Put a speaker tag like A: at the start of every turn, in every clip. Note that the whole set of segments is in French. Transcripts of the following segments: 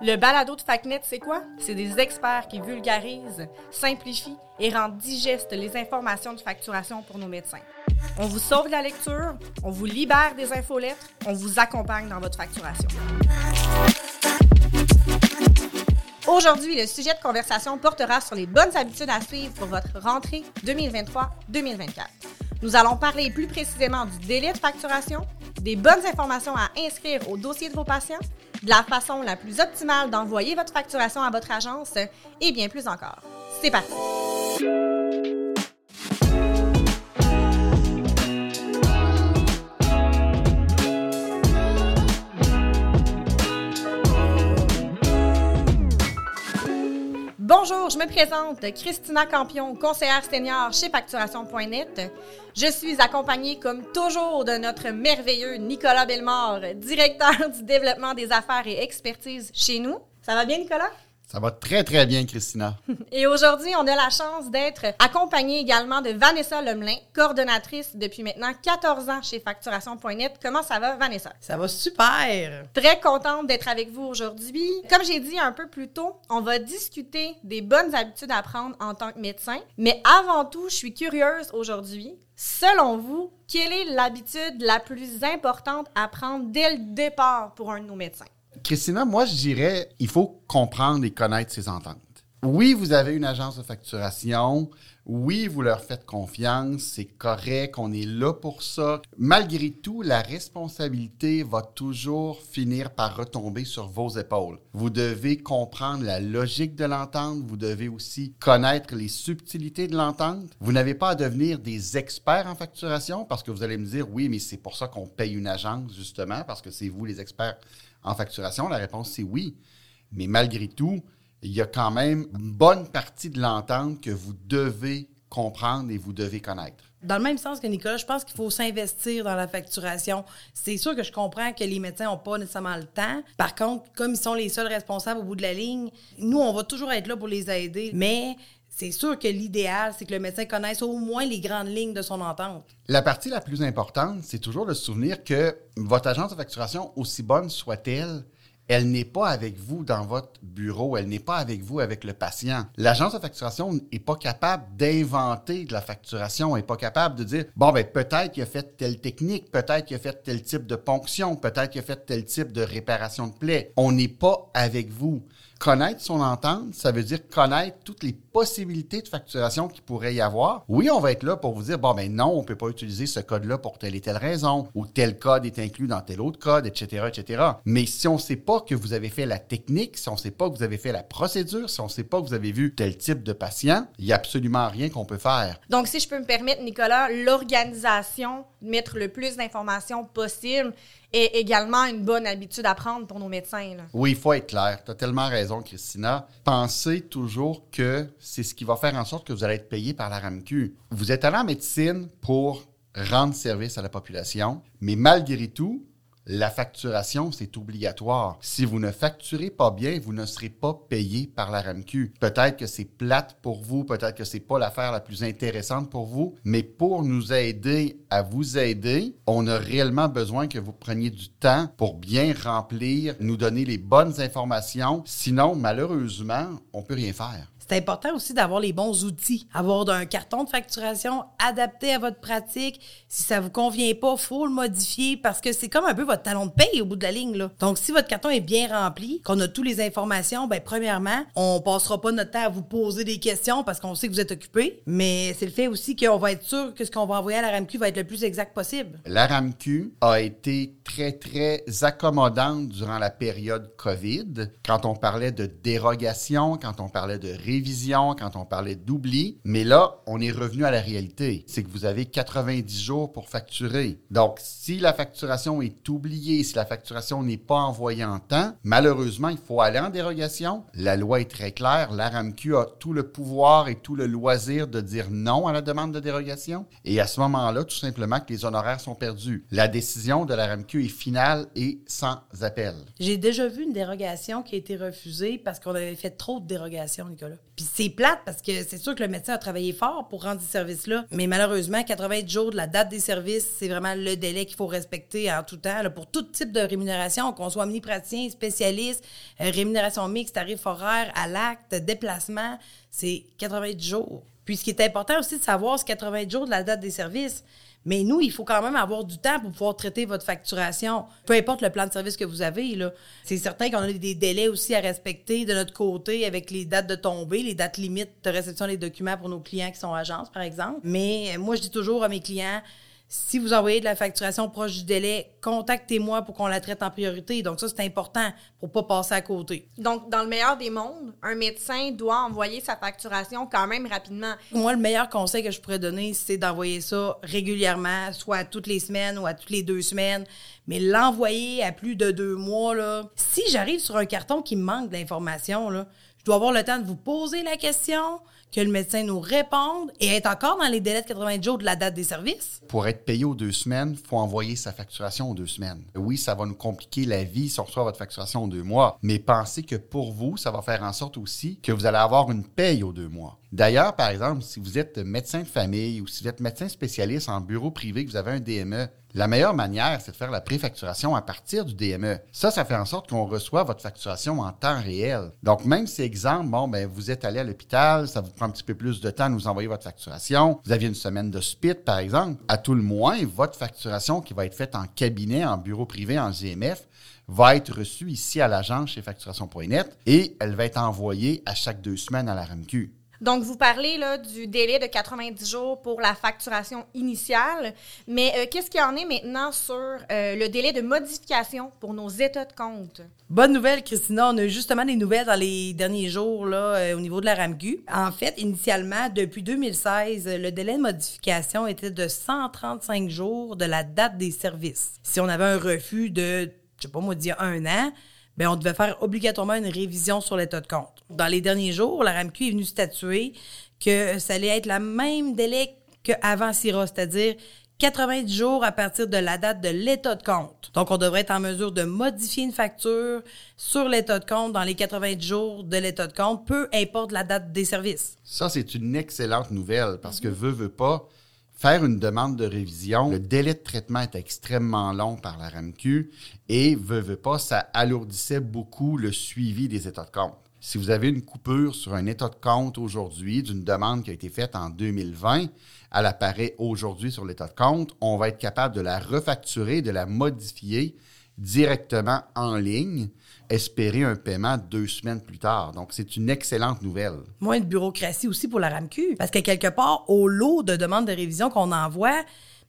A: Le balado de FacNet, c'est quoi? C'est des experts qui vulgarisent, simplifient et rendent digestes les informations de facturation pour nos médecins. On vous sauve de la lecture, on vous libère des infolettres, on vous accompagne dans votre facturation. Aujourd'hui, le sujet de conversation portera sur les bonnes habitudes à suivre pour votre rentrée 2023-2024. Nous allons parler plus précisément du délai de facturation, des bonnes informations à inscrire au dossier de vos patients, la façon la plus optimale d'envoyer votre facturation à votre agence et bien plus encore. C'est parti! Présente Christina Campion, conseillère senior chez Facturation.net. Je suis accompagnée comme toujours de notre merveilleux Nicolas Bellemare, directeur du développement des affaires et expertise chez nous. Ça va bien Nicolas?
B: Ça va très, très bien, Christina.
A: Et aujourd'hui, on a la chance d'être accompagné également de Vanessa Lemelin, coordonnatrice depuis maintenant 14 ans chez Facturation.net. Comment ça va, Vanessa?
C: Ça va super!
A: Très contente d'être avec vous aujourd'hui. Comme j'ai dit un peu plus tôt, on va discuter des bonnes habitudes à prendre en tant que médecin. Mais avant tout, je suis curieuse aujourd'hui. Selon vous, quelle est l'habitude la plus importante à prendre dès le départ pour un de nos médecins?
B: Christina, moi, je dirais, il faut comprendre et connaître ses ententes. Oui, vous avez une agence de facturation. Oui, vous leur faites confiance. C'est correct. On est là pour ça. Malgré tout, la responsabilité va toujours finir par retomber sur vos épaules. Vous devez comprendre la logique de l'entente. Vous devez aussi connaître les subtilités de l'entente. Vous n'avez pas à devenir des experts en facturation parce que vous allez me dire, oui, mais c'est pour ça qu'on paye une agence, justement, parce que c'est vous les experts en facturation? La réponse, c'est oui. Mais malgré tout, il y a quand même une bonne partie de l'entente que vous devez comprendre et vous devez connaître.
C: Dans le même sens que Nicolas, je pense qu'il faut s'investir dans la facturation. C'est sûr que je comprends que les médecins n'ont pas nécessairement le temps. Par contre, comme ils sont les seuls responsables au bout de la ligne, nous, on va toujours être là pour les aider. Mais c'est sûr que l'idéal, c'est que le médecin connaisse au moins les grandes lignes de son entente.
B: La partie la plus importante, c'est toujours de se souvenir que votre agence de facturation, aussi bonne soit-elle, elle n'est pas avec vous dans votre bureau, elle n'est pas avec vous avec le patient. L'agence de facturation n'est pas capable d'inventer de la facturation, n'est pas capable de dire, bon, ben, peut-être qu'il a fait telle technique, peut-être qu'il a fait tel type de ponction, peut-être qu'il a fait tel type de réparation de plaie. On n'est pas avec vous. Connaître son entente, ça veut dire connaître toutes les possibilités de facturation qu'il pourrait y avoir. Oui, on va être là pour vous dire, bon, ben non, on ne peut pas utiliser ce code-là pour telle et telle raison, ou tel code est inclus dans tel autre code, etc., etc. Mais si on ne sait pas que vous avez fait la technique, si on ne sait pas que vous avez fait la procédure, si on ne sait pas que vous avez vu tel type de patient, il n'y a absolument rien qu'on peut faire.
A: Donc, si je peux me permettre, Nicolas, l'organisation, mettre le plus d'informations possible, est également une bonne habitude à prendre pour nos médecins.
B: Oui, il faut être clair. Tu as tellement raison, Christina. Pensez toujours que c'est ce qui va faire en sorte que vous allez être payé par la RAMQ. Vous êtes allé en médecine pour rendre service à la population, mais malgré tout, la facturation, c'est obligatoire. Si vous ne facturez pas bien, vous ne serez pas payé par la RAMQ. Peut-être que c'est plate pour vous, peut-être que c'est pas l'affaire la plus intéressante pour vous, mais pour nous aider à vous aider, on a réellement besoin que vous preniez du temps pour bien remplir, nous donner les bonnes informations. Sinon, malheureusement, on peut rien faire
C: c'est important aussi d'avoir les bons outils, avoir un carton de facturation adapté à votre pratique. Si ça vous convient pas, faut le modifier parce que c'est comme un peu votre talon de paye au bout de la ligne. Donc, si votre carton est bien rempli, qu'on a toutes les informations, ben premièrement, on passera pas notre temps à vous poser des questions parce qu'on sait que vous êtes occupé, mais c'est le fait aussi qu'on va être sûr que ce qu'on va envoyer à la RAMQ va être le plus exact possible.
B: La RAMQ a été très, très accommodante durant la période COVID, quand on parlait de dérogation, quand on parlait de révision, quand on parlait d'oubli. Mais là, on est revenu à la réalité. C'est que vous avez 90 jours pour facturer. Donc, si la facturation est oubliée, si la facturation n'est pas envoyée en temps, malheureusement, il faut aller en dérogation. La loi est très claire. La RAMQ a tout le pouvoir et tout le loisir de dire non à la demande de dérogation. Et à ce moment-là, tout simplement que les honoraires sont perdus. La décision de la RAMQ est finale et sans appel.
C: J'ai déjà vu une dérogation qui a été refusée parce qu'on avait fait trop de dérogations, Nicolas. Puis c'est plate parce que c'est sûr que le médecin a travaillé fort pour rendre ces services-là. Mais malheureusement, 80 jours de la date des services, c'est vraiment le délai qu'il faut respecter en tout temps pour tout type de rémunération, qu'on soit mini-praticien, spécialiste, euh, rémunération mixte, tarif horaire, à l'acte, déplacement, c'est 80 jours. Puis ce qui est important aussi de savoir, c'est 80 jours de la date des services. Mais nous, il faut quand même avoir du temps pour pouvoir traiter votre facturation, peu importe le plan de service que vous avez. C'est certain qu'on a des délais aussi à respecter de notre côté avec les dates de tombée, les dates limites de réception des documents pour nos clients qui sont agences, par exemple. Mais moi, je dis toujours à mes clients, si vous envoyez de la facturation proche du délai, contactez-moi pour qu'on la traite en priorité. Donc ça, c'est important pour pas passer à côté.
A: Donc, dans le meilleur des mondes, un médecin doit envoyer sa facturation quand même rapidement.
C: Moi, le meilleur conseil que je pourrais donner, c'est d'envoyer ça régulièrement, soit toutes les semaines ou à toutes les deux semaines. Mais l'envoyer à plus de deux mois, là, si j'arrive sur un carton qui me manque d'informations, là, je dois avoir le temps de vous poser la question, que le médecin nous réponde et être encore dans les délais de 80 jours de la date des services?
B: Pour être payé aux deux semaines, il faut envoyer sa facturation aux deux semaines. Oui, ça va nous compliquer la vie si on reçoit votre facturation aux deux mois, mais pensez que pour vous, ça va faire en sorte aussi que vous allez avoir une paye aux deux mois. D'ailleurs, par exemple, si vous êtes médecin de famille ou si vous êtes médecin spécialiste en bureau privé, que vous avez un DME, la meilleure manière, c'est de faire la préfacturation à partir du DME. Ça, ça fait en sorte qu'on reçoit votre facturation en temps réel. Donc, même si, exemple, bon, ben, vous êtes allé à l'hôpital, ça vous prend un petit peu plus de temps de nous envoyer votre facturation, vous aviez une semaine de spit, par exemple, à tout le moins, votre facturation qui va être faite en cabinet, en bureau privé, en GMF, va être reçue ici à l'agence chez facturation.net et elle va être envoyée à chaque deux semaines à la RAMQ.
A: Donc, vous parlez du délai de 90 jours pour la facturation initiale, mais euh, qu'est-ce qu'il y en est maintenant sur euh, le délai de modification pour nos états de compte?
C: Bonne nouvelle, Christina. On a eu justement des nouvelles dans les derniers jours euh, au niveau de la RAMQ. En fait, initialement, depuis 2016, le délai de modification était de 135 jours de la date des services. Si on avait un refus de, je sais pas moi, dire un an, bien, on devait faire obligatoirement une révision sur l'état de compte. Dans les derniers jours, la RAMQ est venue statuer que ça allait être le même délai qu'avant CIRA, c'est-à-dire 90 jours à partir de la date de l'état de compte. Donc, on devrait être en mesure de modifier une facture sur l'état de compte dans les 90 jours de l'état de compte, peu importe la date des services.
B: Ça, c'est une excellente nouvelle parce que veut, veut pas, faire une demande de révision, le délai de traitement est extrêmement long par la RAMQ et veut, veut pas, ça alourdissait beaucoup le suivi des états de compte. Si vous avez une coupure sur un état de compte aujourd'hui d'une demande qui a été faite en 2020, elle apparaît aujourd'hui sur l'état de compte, on va être capable de la refacturer, de la modifier directement en ligne espérer un paiement deux semaines plus tard. Donc, c'est une excellente nouvelle.
C: Moins de bureaucratie aussi pour la RAMQ. Parce que quelque part, au lot de demandes de révision qu'on envoie,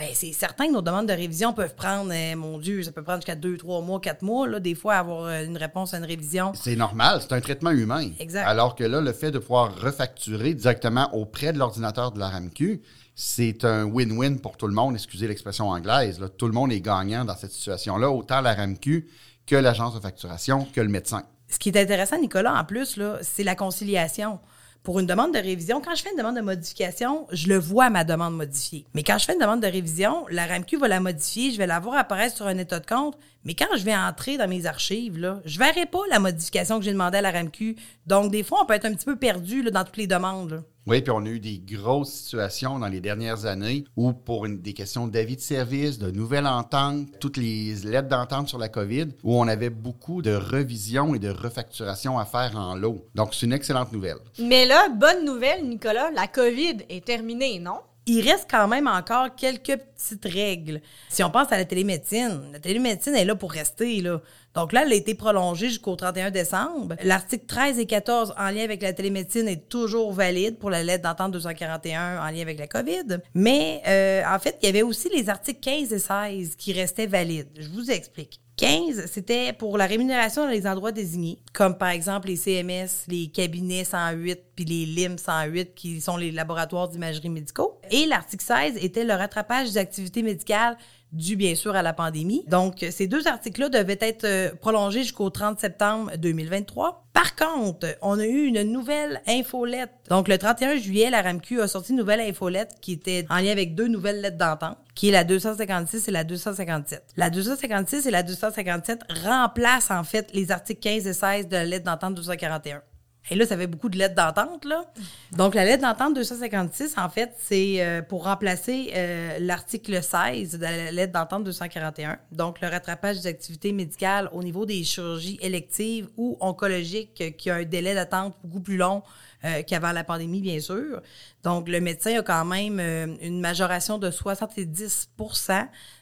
C: ben, c'est certain que nos demandes de révision peuvent prendre, eh, mon Dieu, ça peut prendre jusqu'à deux, trois mois, quatre mois, là, des fois, avoir euh, une réponse à une révision.
B: C'est normal, c'est un traitement humain.
C: Exact.
B: Alors que là, le fait de pouvoir refacturer directement auprès de l'ordinateur de la RAMQ, c'est un win-win pour tout le monde, excusez l'expression anglaise. Là. Tout le monde est gagnant dans cette situation-là, autant la RAMQ que l'agence de facturation, que le médecin.
C: Ce qui est intéressant, Nicolas, en plus, c'est la conciliation. Pour une demande de révision, quand je fais une demande de modification, je le vois, ma demande modifiée. Mais quand je fais une demande de révision, la RAMQ va la modifier, je vais la voir apparaître sur un état de compte. Mais quand je vais entrer dans mes archives, je verrai pas la modification que j'ai demandé à la RAMQ. Donc, des fois, on peut être un petit peu perdu dans toutes les demandes.
B: Oui, puis on a eu des grosses situations dans les dernières années où, pour une- des questions d'avis de service, de nouvelles ententes, toutes les lettres d'entente sur la COVID, où on avait beaucoup de revisions et de refacturations à faire en lot. Donc, c'est une excellente nouvelle.
A: Mais là, bonne nouvelle, Nicolas, la COVID est terminée, non?
C: il reste quand même encore quelques petites règles. Si on pense à la télémédecine, la télémédecine est là pour rester. Là. Donc là, elle a été prolongée jusqu'au 31 décembre. L'article 13 et 14 en lien avec la télémédecine est toujours valide pour la lettre d'entente 241 en lien avec la COVID. Mais euh, en fait, il y avait aussi les articles 15 et 16 qui restaient valides. Je vous explique. 15, c'était pour la rémunération dans les endroits désignés, comme par exemple les CMS, les cabinets 108 puis les LIM 108 qui sont les laboratoires d'imagerie médicaux. Et l'article 16 était le rattrapage des activités médicales dû bien sûr à la pandémie. Donc, ces deux articles-là devaient être euh, prolongés jusqu'au 30 septembre 2023. Par contre, on a eu une nouvelle infolette. Donc, le 31 juillet, la RAMQ a sorti une nouvelle infolette qui était en lien avec deux nouvelles lettres d'entente, qui est la 256 et la 257. La 256 et la 257 remplacent en fait les articles 15 et 16 de la lettre d'entente 241. Et là, ça fait beaucoup de lettres d'entente, là. Donc, la lettre d'entente 256, en fait, c'est euh, pour remplacer euh, l'article 16 de la lettre d'entente 241. Donc, le rattrapage des activités médicales au niveau des chirurgies électives ou oncologiques euh, qui a un délai d'attente beaucoup plus long qu'avant la pandémie, bien sûr. Donc, le médecin a quand même une majoration de 70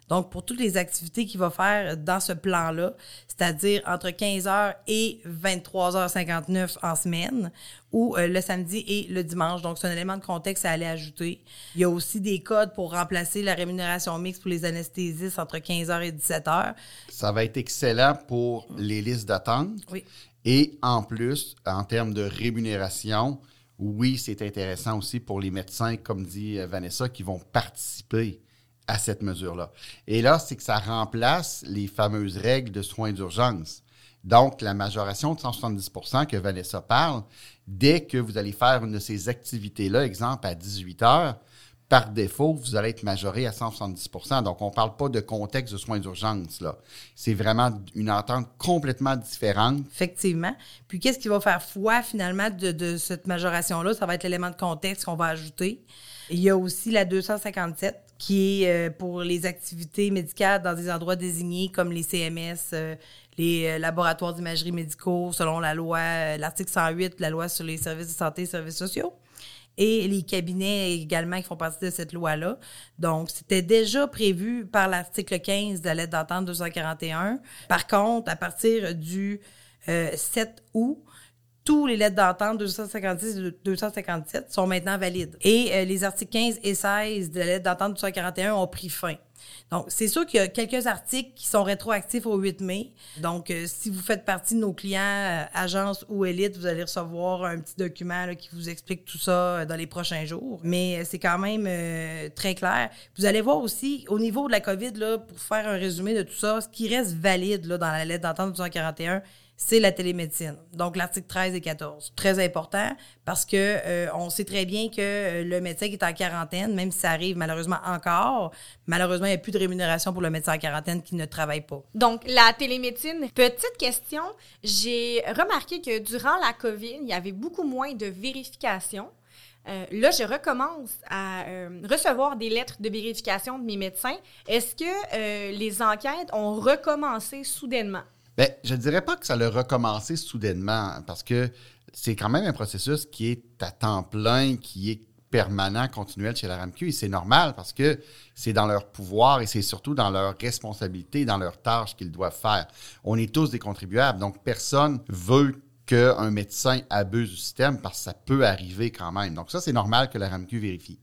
C: donc, pour toutes les activités qu'il va faire dans ce plan-là, c'est-à-dire entre 15h et 23h59 en semaine, ou euh, le samedi et le dimanche. Donc, c'est un élément de contexte à aller ajouter. Il y a aussi des codes pour remplacer la rémunération mixte pour les anesthésistes entre 15h et 17h.
B: Ça va être excellent pour les listes d'attente.
C: Oui.
B: Et en plus, en termes de rémunération, oui, c'est intéressant aussi pour les médecins, comme dit Vanessa, qui vont participer à cette mesure-là. Et là, c'est que ça remplace les fameuses règles de soins d'urgence. Donc, la majoration de 170% que Vanessa parle, dès que vous allez faire une de ces activités-là, exemple à 18 heures, par défaut, vous allez être majoré à 170% Donc, on ne parle pas de contexte de soins d'urgence. là. C'est vraiment une entente complètement différente.
C: Effectivement. Puis, qu'est-ce qui va faire foi, finalement, de, de cette majoration-là? Ça va être l'élément de contexte qu'on va ajouter. Il y a aussi la 257 qui est euh, pour les activités médicales dans des endroits désignés comme les CMS, euh, les euh, laboratoires d'imagerie médicaux, selon la loi, l'article 108, la loi sur les services de santé et services sociaux. Et les cabinets également qui font partie de cette loi-là. Donc, c'était déjà prévu par l'article 15 de la lettre d'entente 241. Par contre, à partir du 7 août, tous les lettres d'entente 256 et 257 sont maintenant valides. Et euh, les articles 15 et 16 de la lettre d'entente 241 ont pris fin. Donc, c'est sûr qu'il y a quelques articles qui sont rétroactifs au 8 mai. Donc, euh, si vous faites partie de nos clients, euh, agence ou élite, vous allez recevoir un petit document qui vous explique tout ça dans les prochains jours. Mais c'est quand même très clair. Vous allez voir aussi, au niveau de la COVID, là, pour faire un résumé de tout ça, ce qui reste valide là, dans la lettre d'entente 241, c'est la télémédecine. Donc, l'article 13 et 14. Très important parce que euh, on sait très bien que euh, le médecin qui est en quarantaine, même si ça arrive malheureusement encore, malheureusement, il n'y a plus de rémunération pour le médecin en quarantaine qui ne travaille pas.
A: Donc, la télémédecine, petite question. J'ai remarqué que durant la COVID, il y avait beaucoup moins de vérifications. Euh, là, je recommence à recevoir des lettres de vérification de mes médecins. Est-ce que les enquêtes ont recommencé soudainement?
B: Bien, je ne dirais pas que ça l'a recommencé soudainement, parce que c'est quand même un processus qui est à temps plein, qui est permanent, continuel chez la RAMQ, et c'est normal parce que c'est dans leur pouvoir et c'est surtout dans leur responsabilité, dans leurs tâches qu'ils doivent faire. On est tous des contribuables, donc personne veut qu'un médecin abuse du système parce que ça peut arriver quand même. Donc ça, c'est normal que la RAMQ vérifie.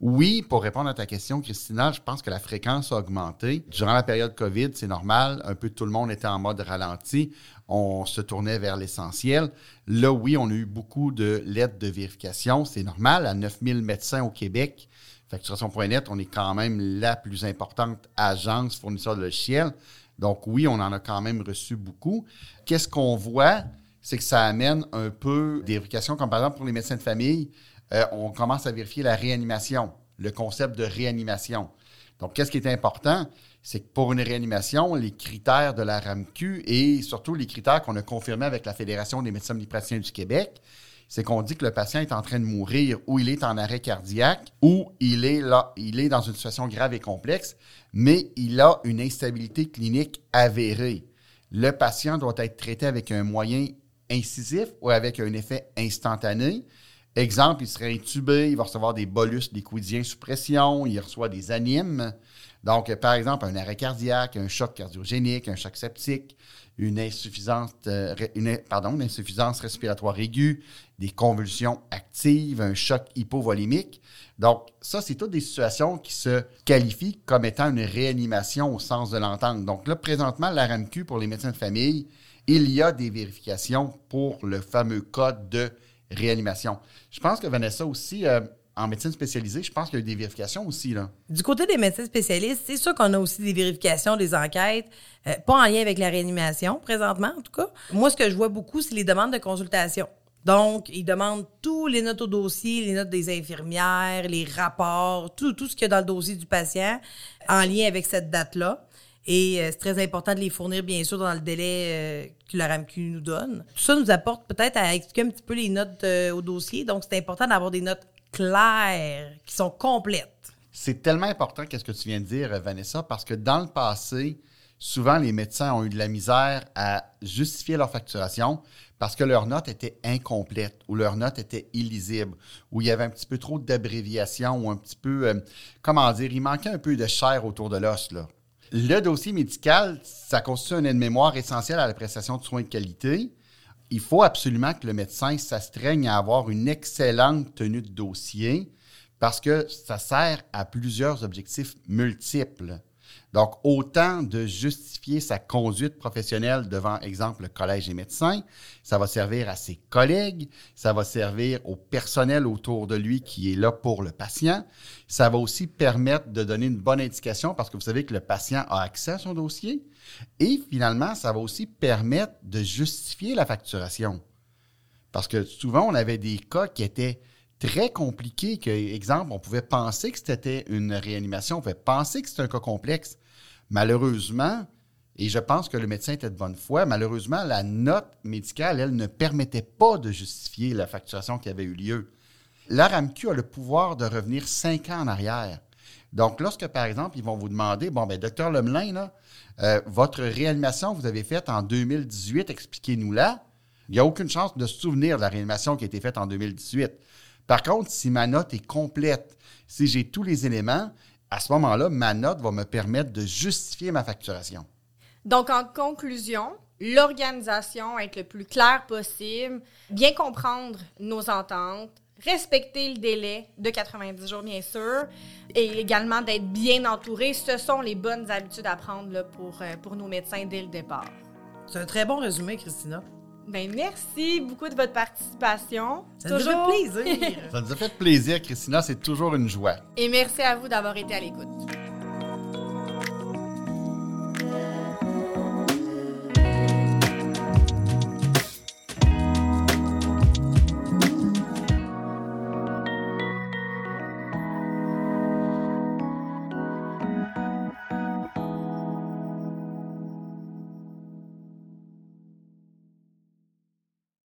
B: Oui, pour répondre à ta question, Christina, je pense que la fréquence a augmenté. Durant la période COVID, c'est normal, un peu tout le monde était en mode ralenti. On se tournait vers l'essentiel. Là, oui, on a eu beaucoup de lettres de vérification. C'est normal, à 9000 médecins au Québec. Facturation.net, on est quand même la plus importante agence fournisseur de logiciels. Donc oui, on en a quand même reçu beaucoup. Qu'est-ce qu'on voit? C'est que ça amène un peu des vérifications, comme par exemple pour les médecins de famille. Euh, on commence à vérifier la réanimation, le concept de réanimation. Donc, qu'est-ce qui est important? C'est que pour une réanimation, les critères de la RAMQ et surtout les critères qu'on a confirmés avec la Fédération des médecins omnipraticiens du Québec, c'est qu'on dit que le patient est en train de mourir ou il est en arrêt cardiaque ou il est là, il est dans une situation grave et complexe, mais il a une instabilité clinique avérée. Le patient doit être traité avec un moyen incisif ou avec un effet instantané. Exemple, il serait intubé, il va recevoir des bolus liquidiens sous pression, il reçoit des animes. Donc, par exemple, un arrêt cardiaque, un choc cardiogénique, un choc septique, une insuffisance, euh, respiratoire aiguë, des convulsions actives, un choc hypovolimique. Donc, ça, c'est toutes des situations qui se qualifient comme étant une réanimation au sens de l'entente. Donc là, présentement, la pour les médecins de famille, il y a des vérifications pour le fameux code de réanimation. Je pense que Vanessa aussi, euh, en médecine spécialisée, je pense qu'il y a eu des vérifications aussi. Là.
C: Du côté des médecins spécialistes, c'est sûr qu'on a aussi des vérifications, des enquêtes, euh, pas en lien avec la réanimation présentement, en tout cas. Moi, ce que je vois beaucoup, c'est les demandes de consultation. Donc, ils demandent tous les notes au dossier, les notes des infirmières, les rapports, tout, tout ce qu'il y a dans le dossier du patient en lien avec cette date-là. Et euh, c'est très important de les fournir, bien sûr, dans le délai euh, que la RAMQ nous donne. Tout ça nous apporte peut-être à expliquer un petit peu les notes euh, au dossier. Donc, c'est important d'avoir des notes claires, qui sont complètes.
B: C'est tellement important qu'est-ce que tu viens de dire, Vanessa, parce que dans le passé, souvent les médecins ont eu de la misère à justifier leur facturation parce que leur note était incomplète ou leur note était illisible ou il y avait un petit peu trop d'abréviations ou un petit peu, comment dire, il manquait un peu de chair autour de l'os. Là. Le dossier médical, ça constitue un aide-mémoire essentiel à la prestation de soins de qualité. Il faut absolument que le médecin s'astreigne à avoir une excellente tenue de dossier parce que ça sert à plusieurs objectifs multiples. Donc, autant de justifier sa conduite professionnelle devant, exemple, le collège des médecins, ça va servir à ses collègues, ça va servir au personnel autour de lui qui est là pour le patient. Ça va aussi permettre de donner une bonne indication parce que vous savez que le patient a accès à son dossier. Et finalement, ça va aussi permettre de justifier la facturation. Parce que souvent, on avait des cas qui étaient très compliqué que, exemple, on pouvait penser que c'était une réanimation, on pouvait penser que c'était un cas complexe. Malheureusement, et je pense que le médecin était de bonne foi, malheureusement, la note médicale, elle, ne permettait pas de justifier la facturation qui avait eu lieu. L'ARAMQ a le pouvoir de revenir cinq ans en arrière. Donc, lorsque, par exemple, ils vont vous demander, bon, ben, docteur Lemelin, euh, votre réanimation vous avez faite en 2018, expliquez-nous-la. Il n'y a aucune chance de se souvenir de la réanimation qui a été faite en 2018. Par contre, si ma note est complète, si j'ai tous les éléments, à ce moment-là, ma note va me permettre de justifier ma facturation.
A: Donc, en conclusion, l'organisation, être le plus clair possible, bien comprendre nos ententes, respecter le délai de 90 jours, bien sûr, et également d'être bien entouré, ce sont les bonnes habitudes à prendre pour, euh, pour nos médecins dès le départ.
C: C'est un très bon résumé, Christina.
A: Ben, merci beaucoup de votre participation.
C: Ça nous a fait plaisir.
B: Ça nous a fait plaisir, Christina. C'est toujours une joie.
A: Et merci à vous d'avoir été à l'écoute.